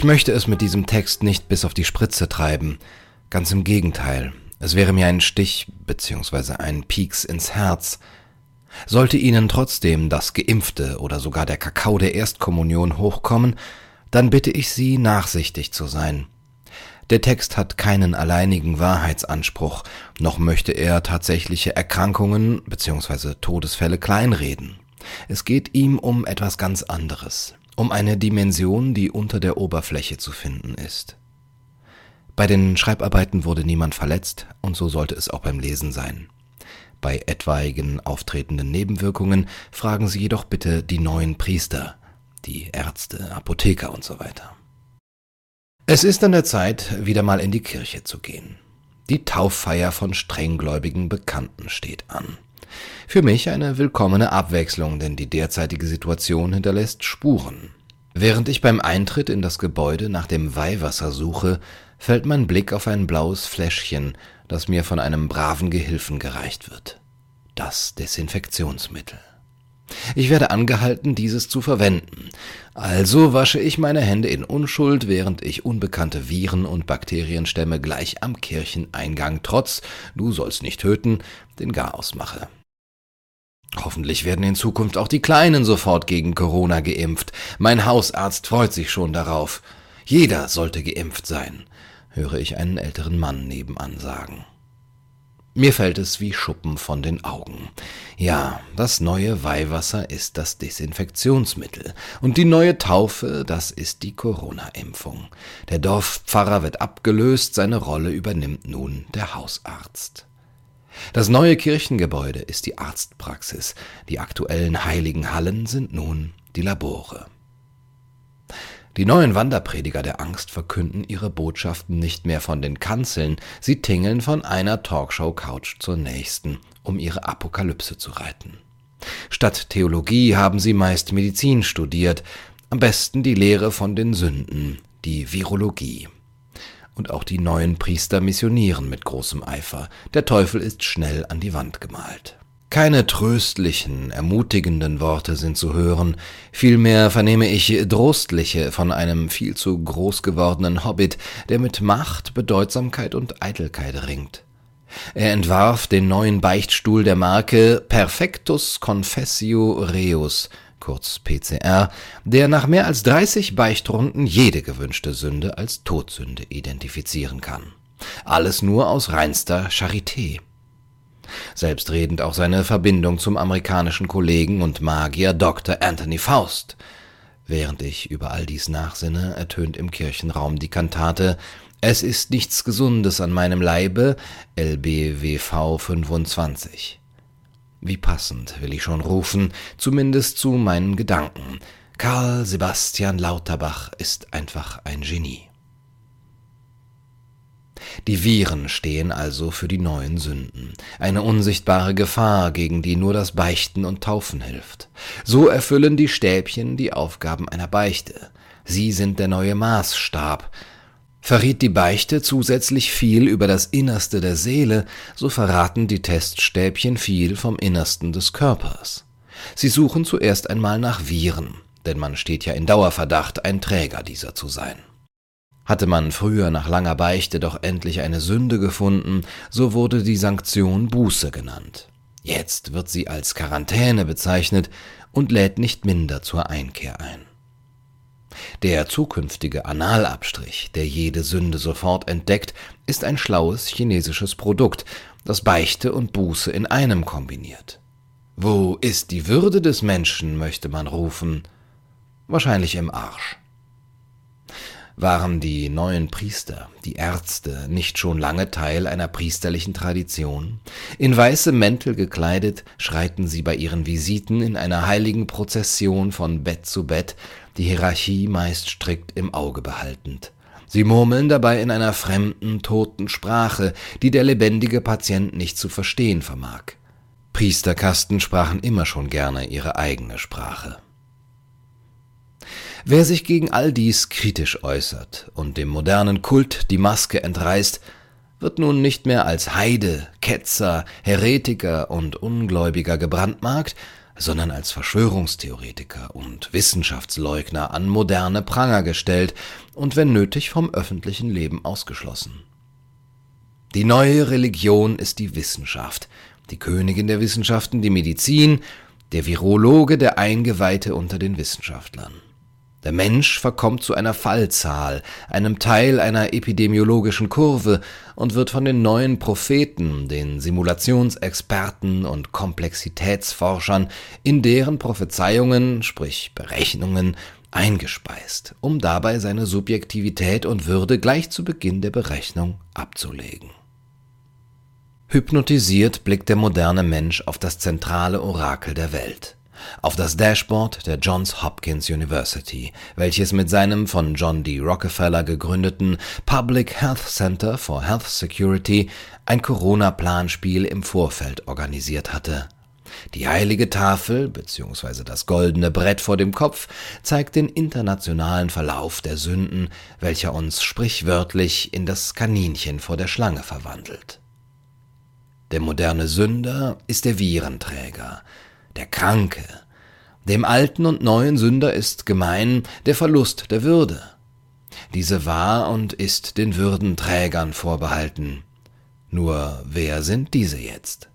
Ich möchte es mit diesem Text nicht bis auf die Spritze treiben. Ganz im Gegenteil. Es wäre mir ein Stich bzw. ein Pieks ins Herz. Sollte Ihnen trotzdem das Geimpfte oder sogar der Kakao der Erstkommunion hochkommen, dann bitte ich Sie, nachsichtig zu sein. Der Text hat keinen alleinigen Wahrheitsanspruch, noch möchte er tatsächliche Erkrankungen bzw. Todesfälle kleinreden. Es geht ihm um etwas ganz anderes, um eine Dimension, die unter der Oberfläche zu finden ist. Bei den Schreibarbeiten wurde niemand verletzt, und so sollte es auch beim Lesen sein. Bei etwaigen auftretenden Nebenwirkungen fragen Sie jedoch bitte die neuen Priester, die Ärzte, Apotheker und so weiter. Es ist an der Zeit, wieder mal in die Kirche zu gehen. Die Tauffeier von strenggläubigen Bekannten steht an. Für mich eine willkommene Abwechslung, denn die derzeitige Situation hinterlässt Spuren. Während ich beim Eintritt in das Gebäude nach dem Weihwasser suche, fällt mein Blick auf ein blaues Fläschchen, das mir von einem braven Gehilfen gereicht wird. Das Desinfektionsmittel. Ich werde angehalten, dieses zu verwenden. Also wasche ich meine Hände in Unschuld, während ich unbekannte Viren und Bakterienstämme gleich am Kircheneingang trotz Du sollst nicht töten den Garaus mache. Hoffentlich werden in Zukunft auch die Kleinen sofort gegen Corona geimpft. Mein Hausarzt freut sich schon darauf. Jeder sollte geimpft sein, höre ich einen älteren Mann nebenan sagen. Mir fällt es wie Schuppen von den Augen. Ja, das neue Weihwasser ist das Desinfektionsmittel und die neue Taufe, das ist die Corona-Impfung. Der Dorfpfarrer wird abgelöst, seine Rolle übernimmt nun der Hausarzt. Das neue Kirchengebäude ist die Arztpraxis, die aktuellen heiligen Hallen sind nun die Labore. Die neuen Wanderprediger der Angst verkünden ihre Botschaften nicht mehr von den Kanzeln, sie tingeln von einer Talkshow-Couch zur nächsten, um ihre Apokalypse zu reiten. Statt Theologie haben sie meist Medizin studiert, am besten die Lehre von den Sünden, die Virologie. Und auch die neuen Priester missionieren mit großem Eifer, der Teufel ist schnell an die Wand gemalt. Keine tröstlichen, ermutigenden Worte sind zu hören, vielmehr vernehme ich trostliche von einem viel zu groß gewordenen Hobbit, der mit Macht, Bedeutsamkeit und Eitelkeit ringt. Er entwarf den neuen Beichtstuhl der Marke Perfectus Confessio Reus, kurz PCR, der nach mehr als 30 Beichtrunden jede gewünschte Sünde als Todsünde identifizieren kann. Alles nur aus reinster Charité selbstredend auch seine Verbindung zum amerikanischen Kollegen und Magier Dr. Anthony Faust. Während ich über all dies nachsinne, ertönt im Kirchenraum die Kantate Es ist nichts Gesundes an meinem Leibe, LBWV 25. Wie passend, will ich schon rufen, zumindest zu meinen Gedanken. Karl Sebastian Lauterbach ist einfach ein Genie. Die Viren stehen also für die neuen Sünden, eine unsichtbare Gefahr, gegen die nur das Beichten und Taufen hilft. So erfüllen die Stäbchen die Aufgaben einer Beichte. Sie sind der neue Maßstab. Verriet die Beichte zusätzlich viel über das Innerste der Seele, so verraten die Teststäbchen viel vom Innersten des Körpers. Sie suchen zuerst einmal nach Viren, denn man steht ja in Dauerverdacht, ein Träger dieser zu sein. Hatte man früher nach langer Beichte doch endlich eine Sünde gefunden, so wurde die Sanktion Buße genannt. Jetzt wird sie als Quarantäne bezeichnet und lädt nicht minder zur Einkehr ein. Der zukünftige Analabstrich, der jede Sünde sofort entdeckt, ist ein schlaues chinesisches Produkt, das Beichte und Buße in einem kombiniert. Wo ist die Würde des Menschen, möchte man rufen? Wahrscheinlich im Arsch. Waren die neuen Priester, die Ärzte, nicht schon lange Teil einer priesterlichen Tradition? In weiße Mäntel gekleidet schreiten sie bei ihren Visiten in einer heiligen Prozession von Bett zu Bett, die Hierarchie meist strikt im Auge behaltend. Sie murmeln dabei in einer fremden, toten Sprache, die der lebendige Patient nicht zu verstehen vermag. Priesterkasten sprachen immer schon gerne ihre eigene Sprache. Wer sich gegen all dies kritisch äußert und dem modernen Kult die Maske entreißt, wird nun nicht mehr als Heide, Ketzer, Heretiker und Ungläubiger gebrandmarkt, sondern als Verschwörungstheoretiker und Wissenschaftsleugner an moderne Pranger gestellt und wenn nötig vom öffentlichen Leben ausgeschlossen. Die neue Religion ist die Wissenschaft, die Königin der Wissenschaften, die Medizin, der Virologe, der Eingeweihte unter den Wissenschaftlern. Der Mensch verkommt zu einer Fallzahl, einem Teil einer epidemiologischen Kurve und wird von den neuen Propheten, den Simulationsexperten und Komplexitätsforschern in deren Prophezeiungen, sprich Berechnungen, eingespeist, um dabei seine Subjektivität und Würde gleich zu Beginn der Berechnung abzulegen. Hypnotisiert blickt der moderne Mensch auf das zentrale Orakel der Welt, auf das Dashboard der Johns Hopkins University, welches mit seinem von John D. Rockefeller gegründeten Public Health Center for Health Security ein Corona-Planspiel im Vorfeld organisiert hatte. Die heilige Tafel bzw. das goldene Brett vor dem Kopf zeigt den internationalen Verlauf der Sünden, welcher uns sprichwörtlich in das Kaninchen vor der Schlange verwandelt. Der moderne Sünder ist der Virenträger, der Kranke. Dem alten und neuen Sünder ist gemein der Verlust der Würde. Diese war und ist den Würdenträgern vorbehalten. Nur wer sind diese jetzt?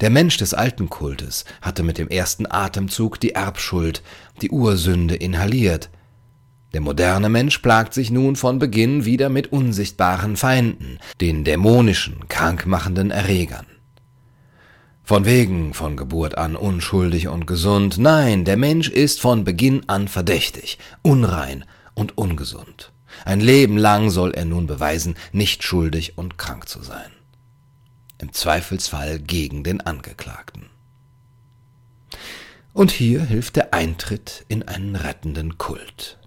Der Mensch des alten Kultes hatte mit dem ersten Atemzug die Erbschuld, die Ursünde inhaliert, der moderne Mensch plagt sich nun von Beginn wieder mit unsichtbaren Feinden, den dämonischen, krankmachenden Erregern. Von wegen von Geburt an unschuldig und gesund, nein, der Mensch ist von Beginn an verdächtig, unrein und ungesund. Ein Leben lang soll er nun beweisen, nicht schuldig und krank zu sein. Im Zweifelsfall gegen den Angeklagten. Und hier hilft der Eintritt in einen rettenden Kult.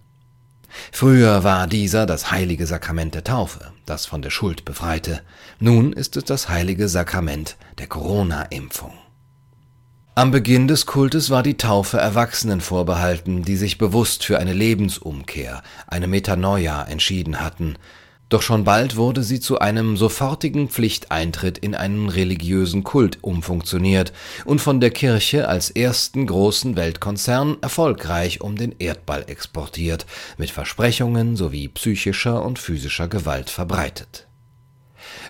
Früher war dieser das heilige Sakrament der Taufe, das von der Schuld befreite. Nun ist es das heilige Sakrament der Corona-Impfung. Am Beginn des Kultes war die Taufe Erwachsenen vorbehalten, die sich bewusst für eine Lebensumkehr, eine Metanoia entschieden hatten, doch schon bald wurde sie zu einem sofortigen Pflichteintritt in einen religiösen Kult umfunktioniert und von der Kirche als ersten großen Weltkonzern erfolgreich um den Erdball exportiert, mit Versprechungen sowie psychischer und physischer Gewalt verbreitet.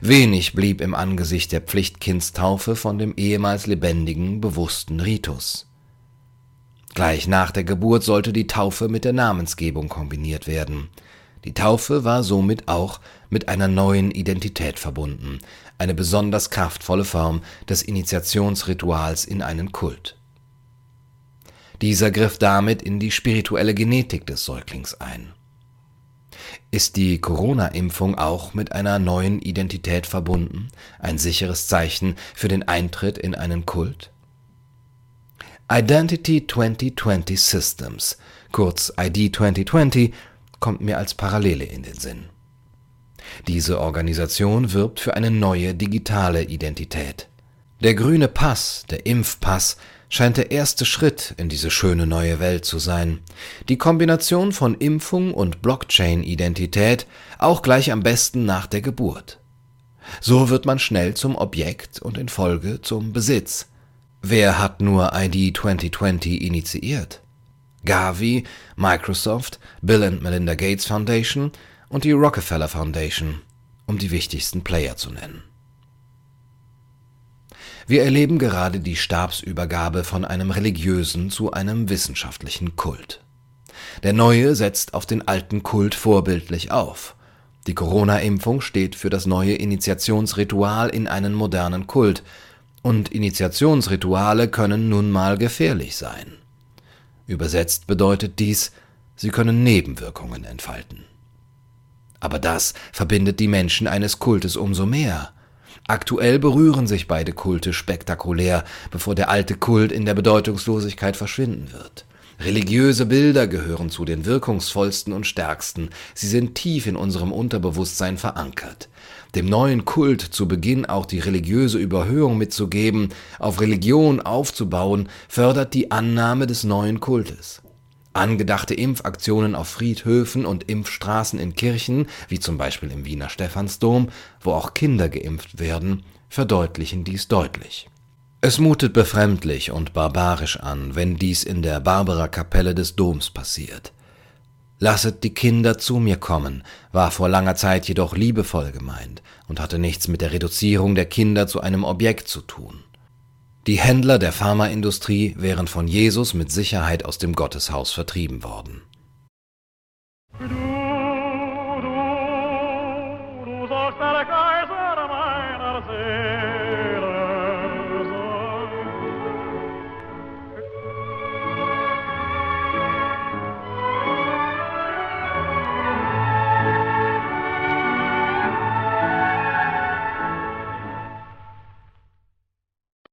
Wenig blieb im Angesicht der Pflichtkindstaufe von dem ehemals lebendigen, bewussten Ritus. Gleich nach der Geburt sollte die Taufe mit der Namensgebung kombiniert werden – die Taufe war somit auch mit einer neuen Identität verbunden, eine besonders kraftvolle Form des Initiationsrituals in einen Kult. Dieser griff damit in die spirituelle Genetik des Säuglings ein. Ist die Corona-Impfung auch mit einer neuen Identität verbunden, ein sicheres Zeichen für den Eintritt in einen Kult? Identity 2020 Systems, kurz ID 2020, kommt mir als Parallele in den Sinn. Diese Organisation wirbt für eine neue digitale Identität. Der grüne Pass, der Impfpass, scheint der erste Schritt in diese schöne neue Welt zu sein. Die Kombination von Impfung und Blockchain-Identität auch gleich am besten nach der Geburt. So wird man schnell zum Objekt und in Folge zum Besitz. Wer hat nur ID 2020 initiiert? Gavi, Microsoft, Bill and Melinda Gates Foundation und die Rockefeller Foundation, um die wichtigsten Player zu nennen. Wir erleben gerade die Stabsübergabe von einem religiösen zu einem wissenschaftlichen Kult. Der neue setzt auf den alten Kult vorbildlich auf. Die Corona-Impfung steht für das neue Initiationsritual in einen modernen Kult, und Initiationsrituale können nun mal gefährlich sein. Übersetzt bedeutet dies, sie können Nebenwirkungen entfalten. Aber das verbindet die Menschen eines Kultes umso mehr. Aktuell berühren sich beide Kulte spektakulär, bevor der alte Kult in der Bedeutungslosigkeit verschwinden wird. Religiöse Bilder gehören zu den wirkungsvollsten und stärksten, sie sind tief in unserem Unterbewusstsein verankert dem neuen Kult zu Beginn auch die religiöse Überhöhung mitzugeben, auf Religion aufzubauen, fördert die Annahme des neuen Kultes. Angedachte Impfaktionen auf Friedhöfen und Impfstraßen in Kirchen, wie zum Beispiel im Wiener Stephansdom, wo auch Kinder geimpft werden, verdeutlichen dies deutlich. Es mutet befremdlich und barbarisch an, wenn dies in der Barbara-Kapelle des Doms passiert. Lasset die Kinder zu mir kommen, war vor langer Zeit jedoch liebevoll gemeint und hatte nichts mit der Reduzierung der Kinder zu einem Objekt zu tun. Die Händler der Pharmaindustrie wären von Jesus mit Sicherheit aus dem Gotteshaus vertrieben worden. Du, du, du